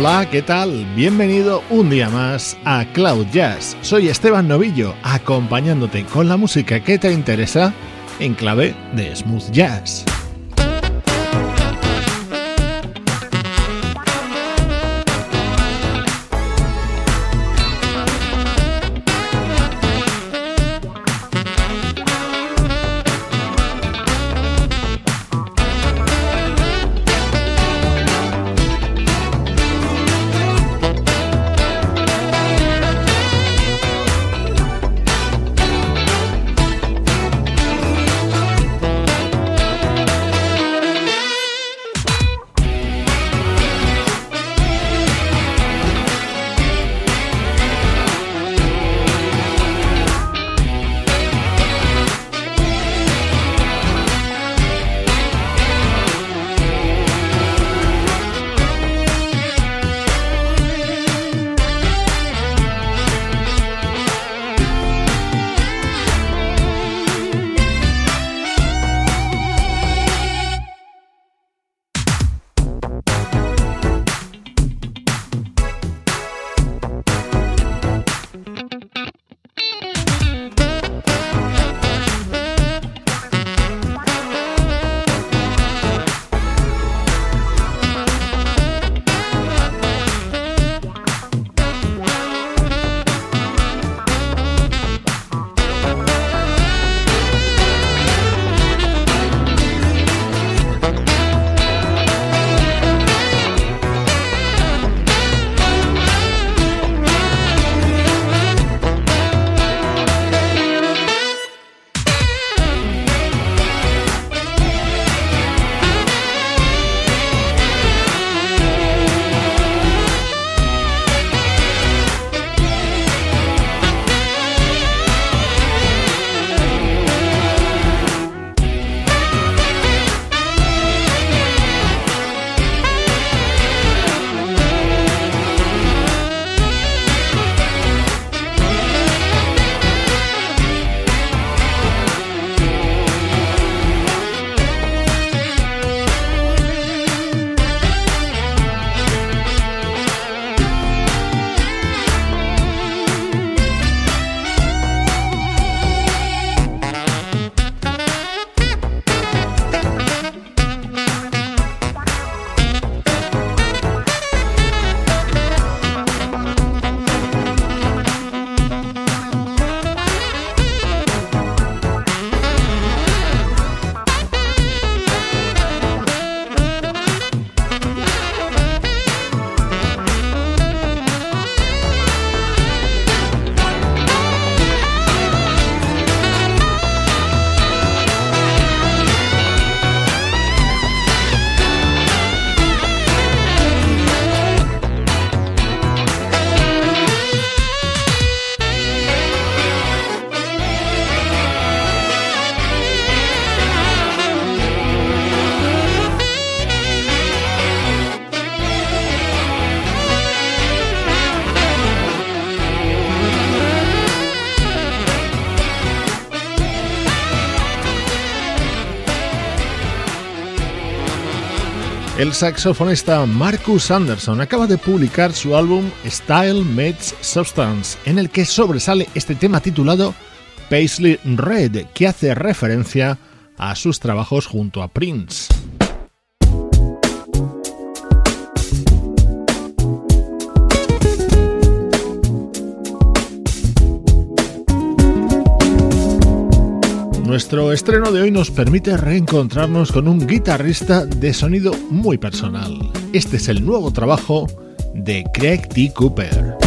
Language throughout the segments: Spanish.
Hola, ¿qué tal? Bienvenido un día más a Cloud Jazz. Soy Esteban Novillo, acompañándote con la música que te interesa en clave de smooth jazz. El saxofonista Marcus Anderson acaba de publicar su álbum Style Meets Substance, en el que sobresale este tema titulado Paisley Red, que hace referencia a sus trabajos junto a Prince. Nuestro estreno de hoy nos permite reencontrarnos con un guitarrista de sonido muy personal. Este es el nuevo trabajo de Craig T. Cooper.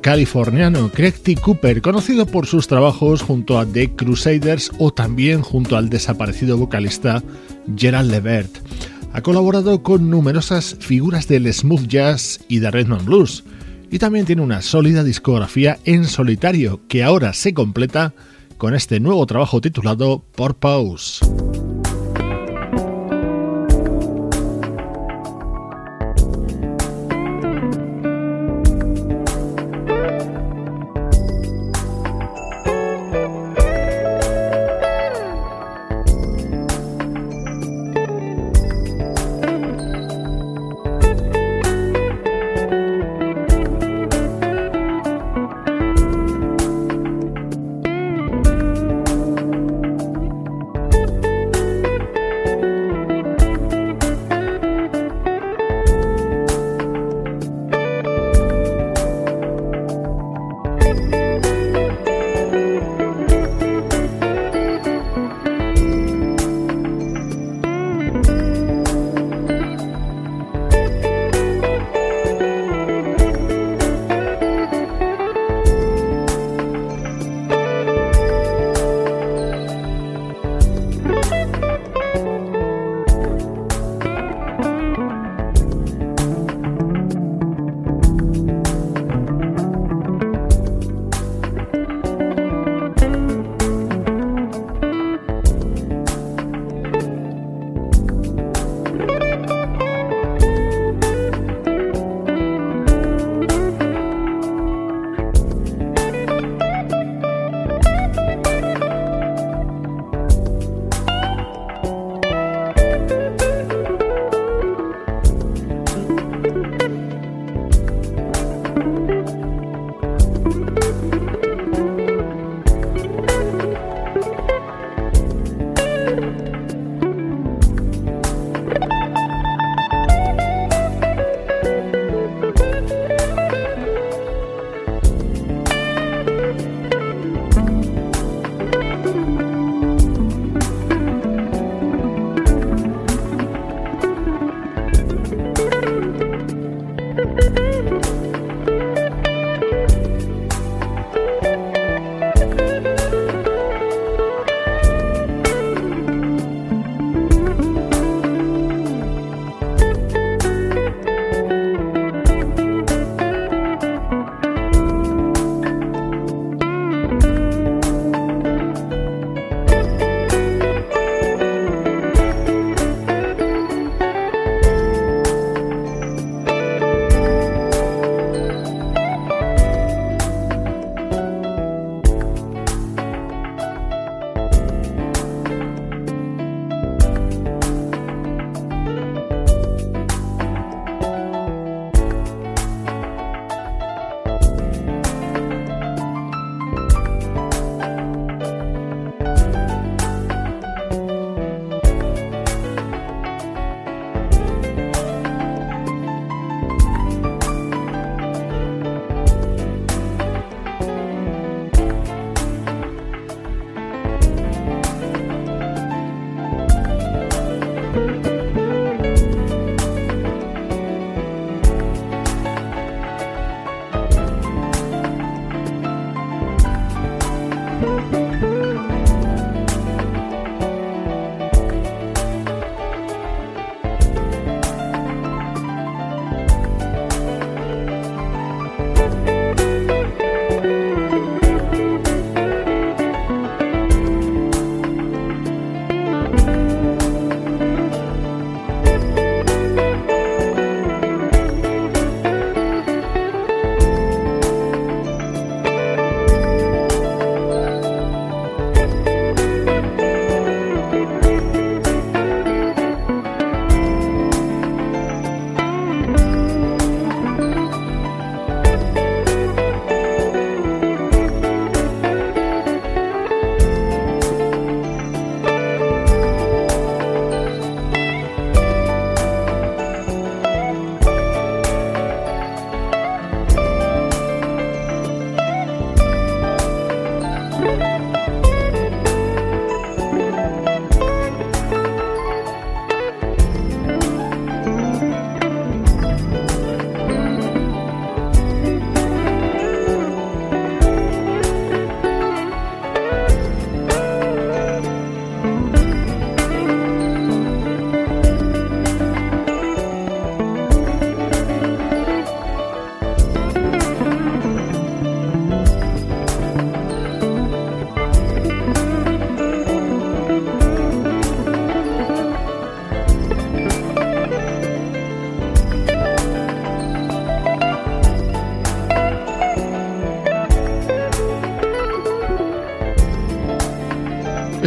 Californiano Craig T. Cooper, conocido por sus trabajos junto a The Crusaders o también junto al desaparecido vocalista Gerald Levert. Ha colaborado con numerosas figuras del smooth jazz y de rhythm blues, y también tiene una sólida discografía en solitario que ahora se completa con este nuevo trabajo titulado Pause.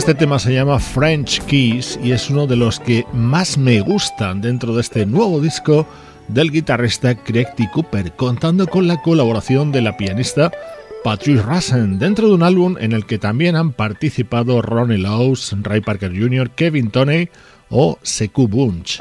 Este tema se llama French Keys y es uno de los que más me gustan dentro de este nuevo disco del guitarrista Craig T. Cooper, contando con la colaboración de la pianista Patrice Rassen dentro de un álbum en el que también han participado Ronnie Lowes, Ray Parker Jr., Kevin Toney o Sekou Bunch.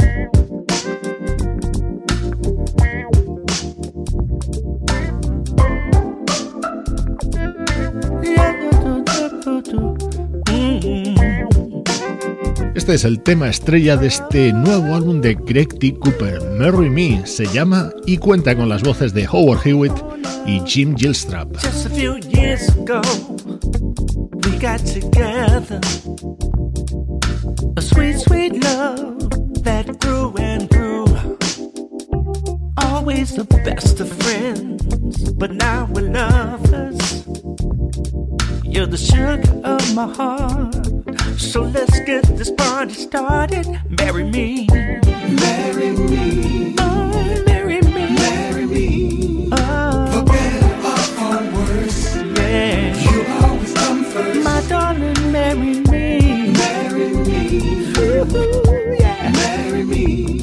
Este es el tema estrella de este nuevo álbum de Greg T. Cooper, Marry Me, se llama y cuenta con las voces de Howard Hewitt y Jim Gilstrap. Just a few years ago, we got together. A sweet, sweet love that grew and grew. Always the best of friends, but now we're lovers. You're the sugar of my heart. So let's get this party started. Marry me. Marry me. Oh, marry me. Marry me. Oh. For better or for worse. Yeah. You always come first. My darling, marry me. Marry me. Ooh, yeah. Marry me.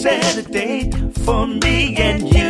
Set a date for me and you.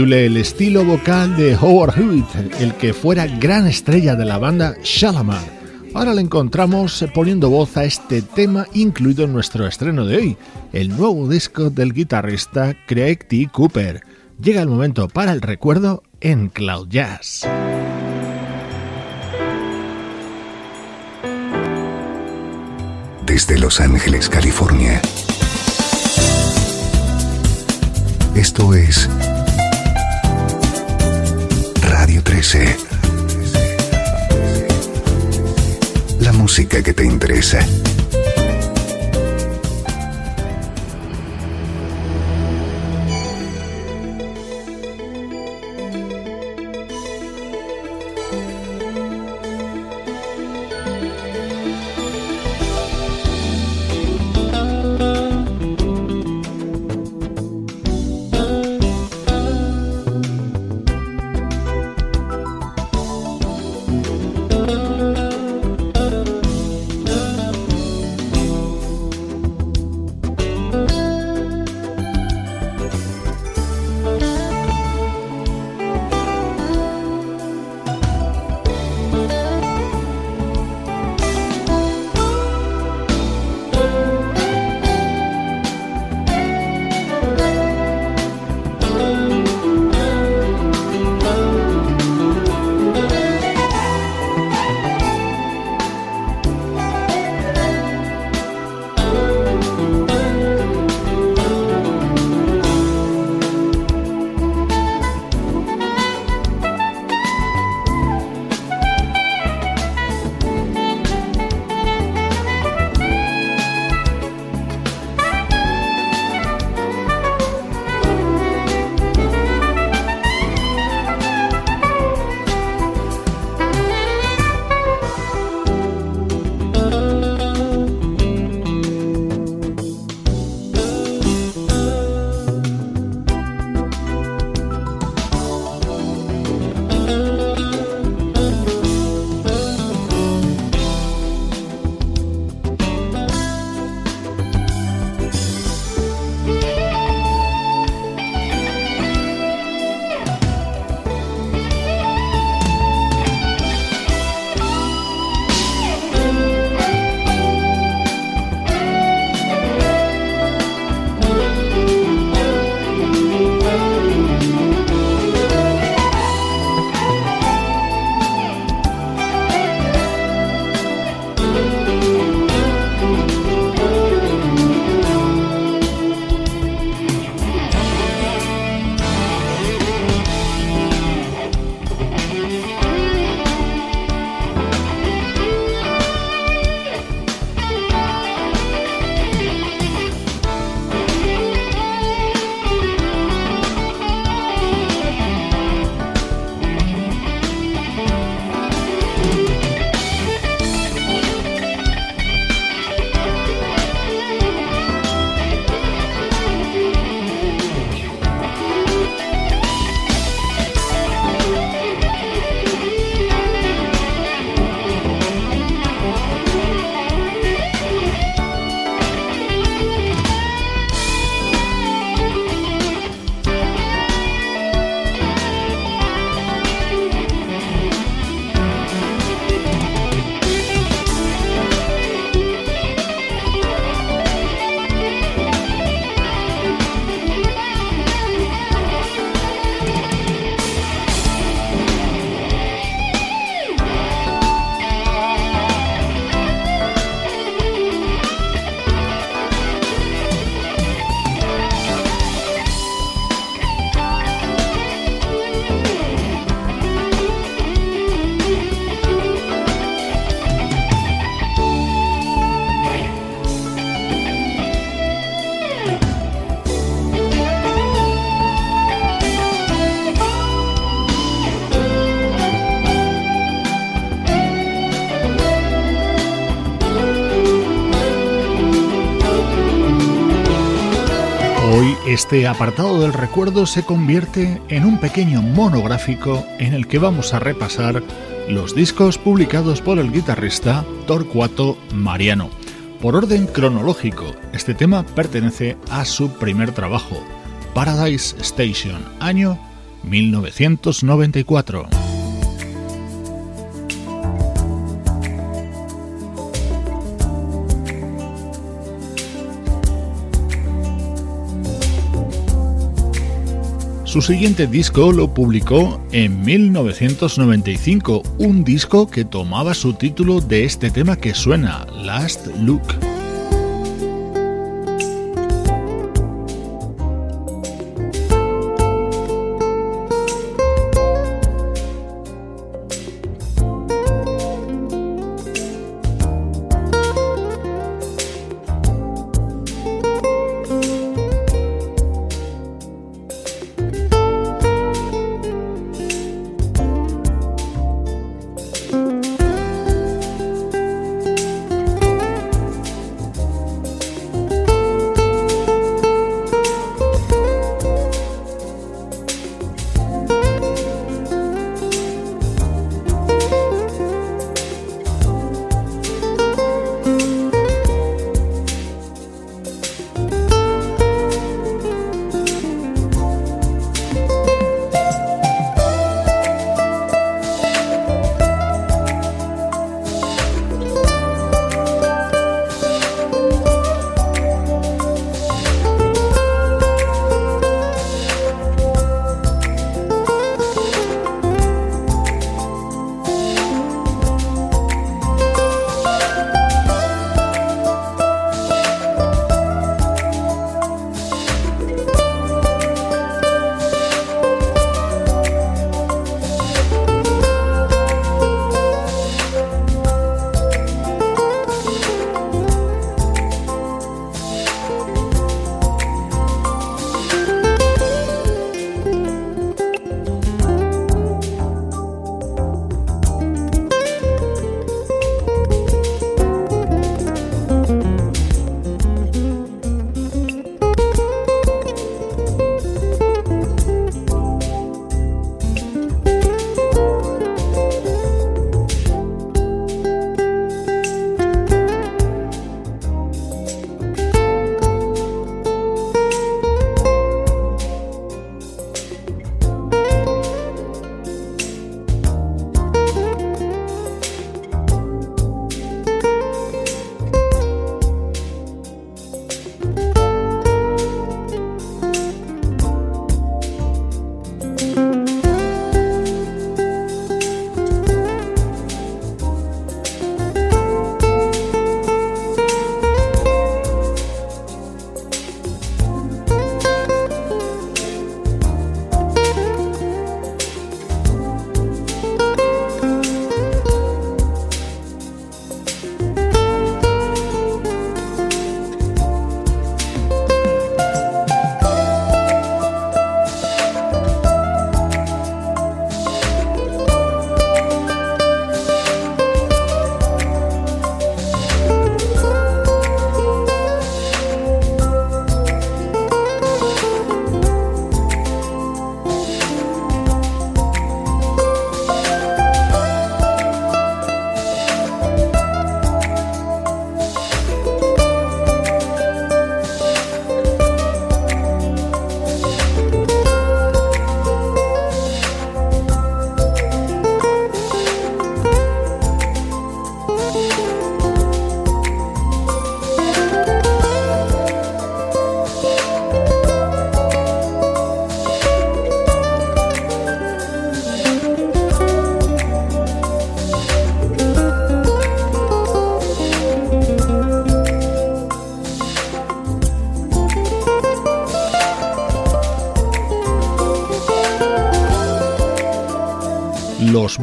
El estilo vocal de Howard Hewitt, el que fuera gran estrella de la banda Shalamar. Ahora le encontramos poniendo voz a este tema incluido en nuestro estreno de hoy, el nuevo disco del guitarrista Craig T. Cooper. Llega el momento para el recuerdo en Cloud Jazz. Desde Los Ángeles, California. Esto es Radio 13. La música que te interesa. Este apartado del recuerdo se convierte en un pequeño monográfico en el que vamos a repasar los discos publicados por el guitarrista Torcuato Mariano. Por orden cronológico, este tema pertenece a su primer trabajo, Paradise Station, año 1994. Su siguiente disco lo publicó en 1995, un disco que tomaba su título de este tema que suena, Last Look.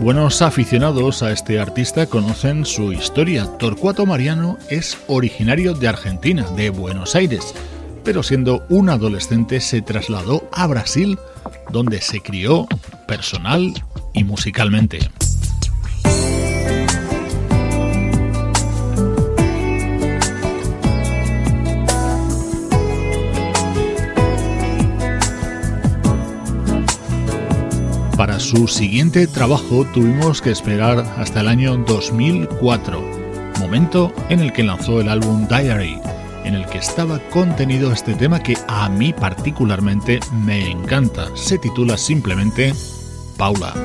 Buenos aficionados a este artista conocen su historia. Torcuato Mariano es originario de Argentina, de Buenos Aires, pero siendo un adolescente se trasladó a Brasil, donde se crió personal y musicalmente. Para su siguiente trabajo tuvimos que esperar hasta el año 2004, momento en el que lanzó el álbum Diary, en el que estaba contenido este tema que a mí particularmente me encanta. Se titula simplemente Paula.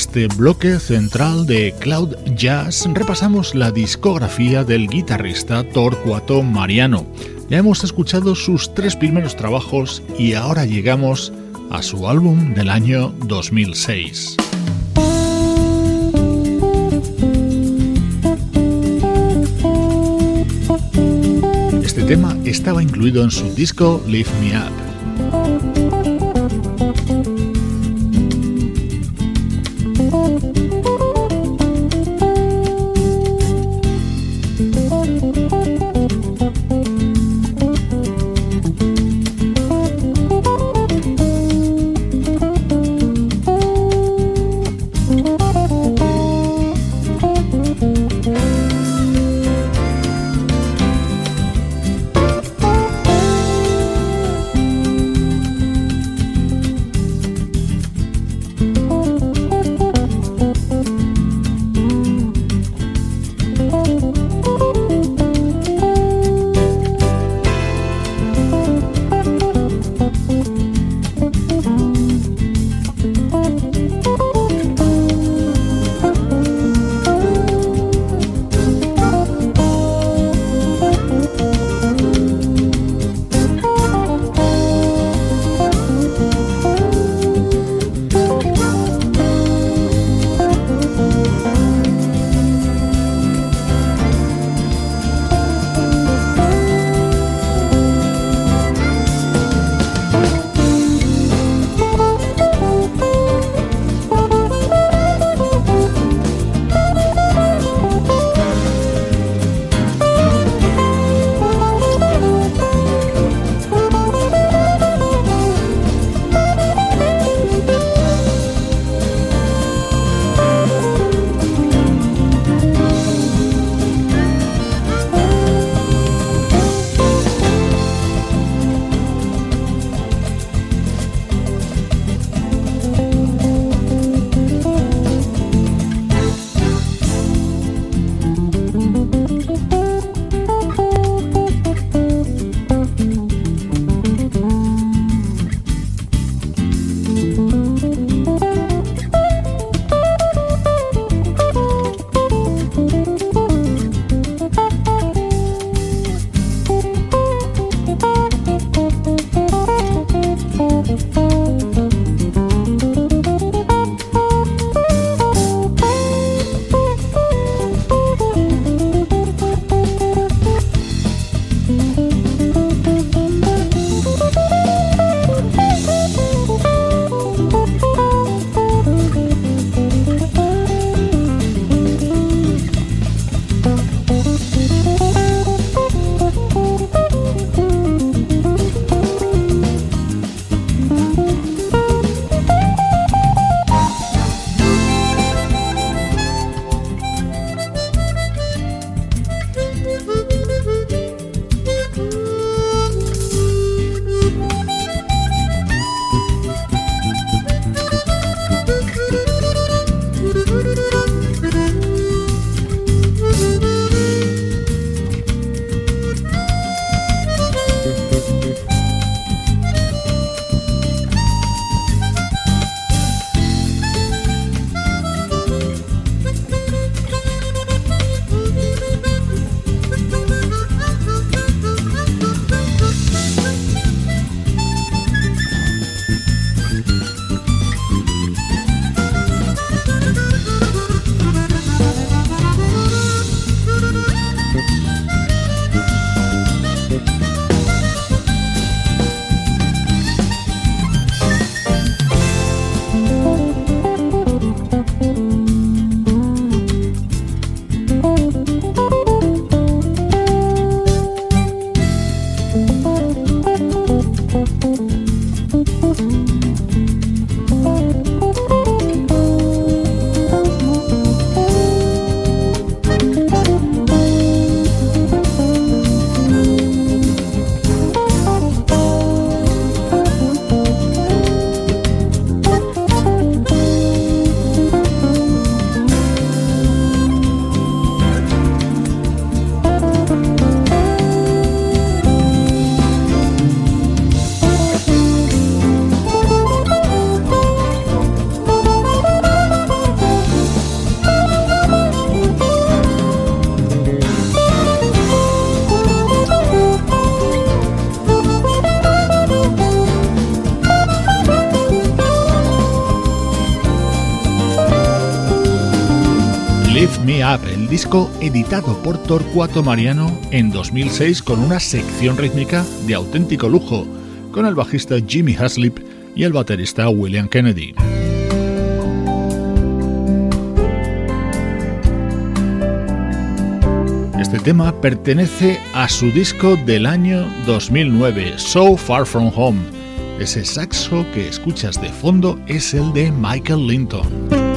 Este bloque central de Cloud Jazz repasamos la discografía del guitarrista Torcuato Mariano. Ya hemos escuchado sus tres primeros trabajos y ahora llegamos a su álbum del año 2006. Este tema estaba incluido en su disco Lift Me Up. El disco editado por Torcuato Mariano en 2006 con una sección rítmica de auténtico lujo, con el bajista Jimmy Haslip y el baterista William Kennedy. Este tema pertenece a su disco del año 2009, So Far From Home. Ese saxo que escuchas de fondo es el de Michael Linton.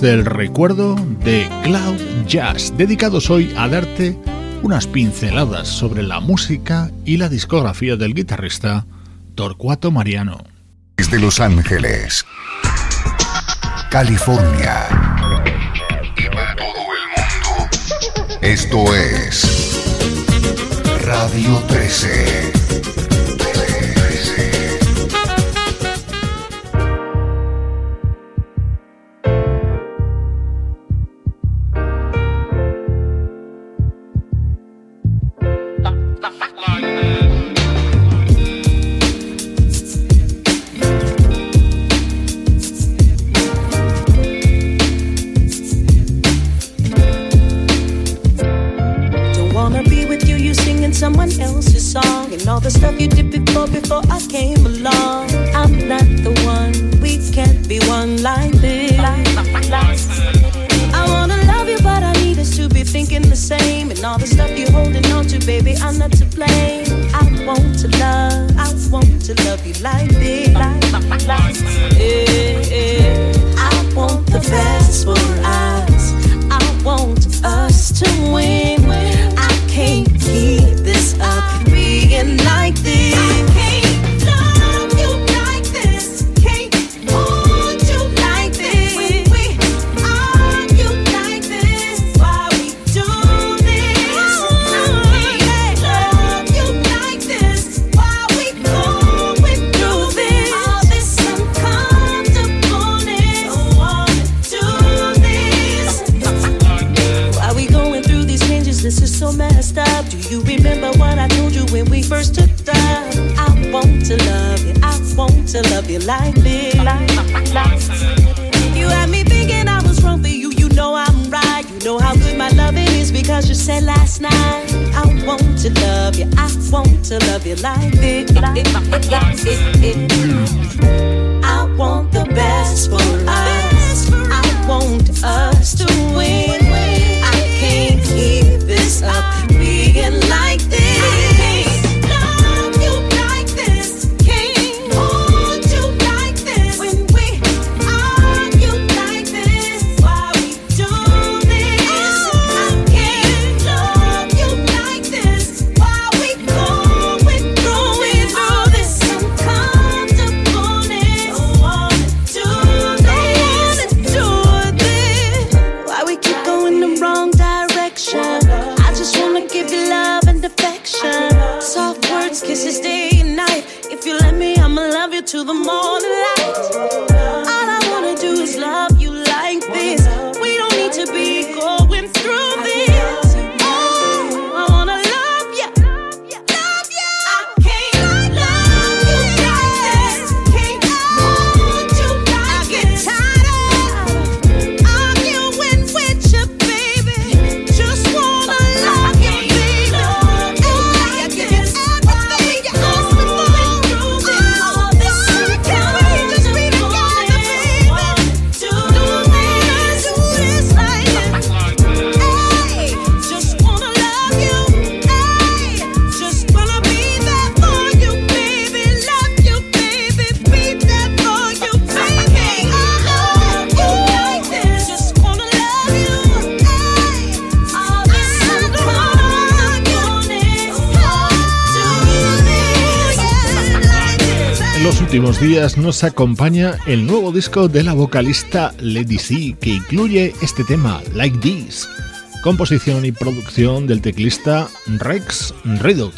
Del recuerdo de Cloud Jazz, dedicados hoy a darte unas pinceladas sobre la música y la discografía del guitarrista Torcuato Mariano. Desde Los Ángeles, California y para todo el mundo, esto es Radio 13. And all the stuff you're holding on to, baby, I'm not to blame. I want to love, I want to love you like this. Yeah, yeah. I want the best for us. I want us to win. To love you like this. Días nos acompaña el nuevo disco de la vocalista Lady C, que incluye este tema, Like This, composición y producción del teclista Rex Redut.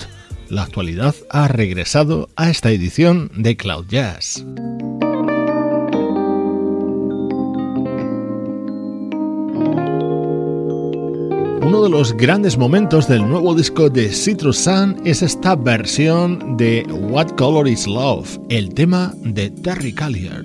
La actualidad ha regresado a esta edición de Cloud Jazz. Uno de los grandes momentos del nuevo disco de Citrus Sun es esta versión de What Color is Love, el tema de Terry Callier.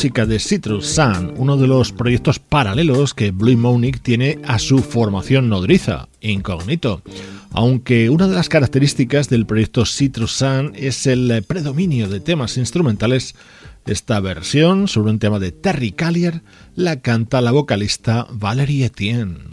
De Citrus Sun, uno de los proyectos paralelos que Blue Monic tiene a su formación nodriza, Incognito. Aunque una de las características del proyecto Citrus Sun es el predominio de temas instrumentales, esta versión sobre un tema de Terry Callier la canta la vocalista Valerie Etienne.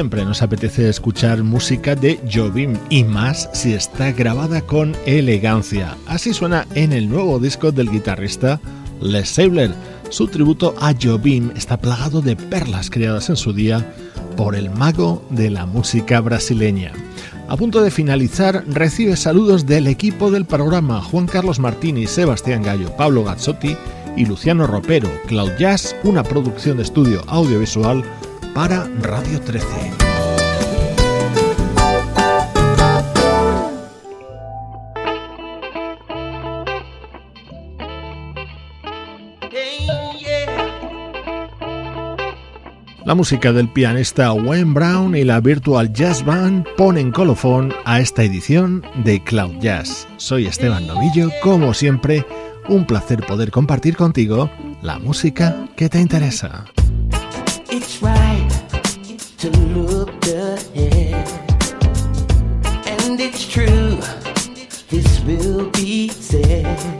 Siempre nos apetece escuchar música de Jobim y más si está grabada con elegancia. Así suena en el nuevo disco del guitarrista Les Sabler. Su tributo a Jobim está plagado de perlas creadas en su día por el mago de la música brasileña. A punto de finalizar, recibe saludos del equipo del programa Juan Carlos Martini, Sebastián Gallo, Pablo Gazzotti y Luciano Ropero, Cloud Jazz, una producción de estudio audiovisual para Radio 13. La música del pianista Wayne Brown y la Virtual Jazz Band ponen colofón a esta edición de Cloud Jazz. Soy Esteban Novillo, como siempre, un placer poder compartir contigo la música que te interesa. To look ahead. And it's true, this will be said.